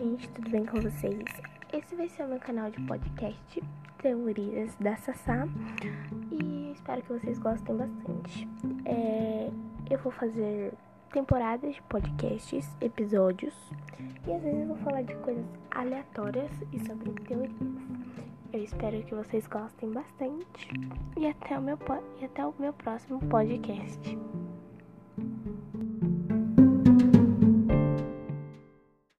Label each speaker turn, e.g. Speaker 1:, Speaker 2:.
Speaker 1: gente tudo bem com vocês? Esse vai ser o meu canal de podcast Teorias da Sassá e espero que vocês gostem bastante. É, eu vou fazer temporadas de podcasts, episódios e às vezes eu vou falar de coisas aleatórias e sobre teorias. Eu espero que vocês gostem bastante e até o meu, e até o meu próximo podcast.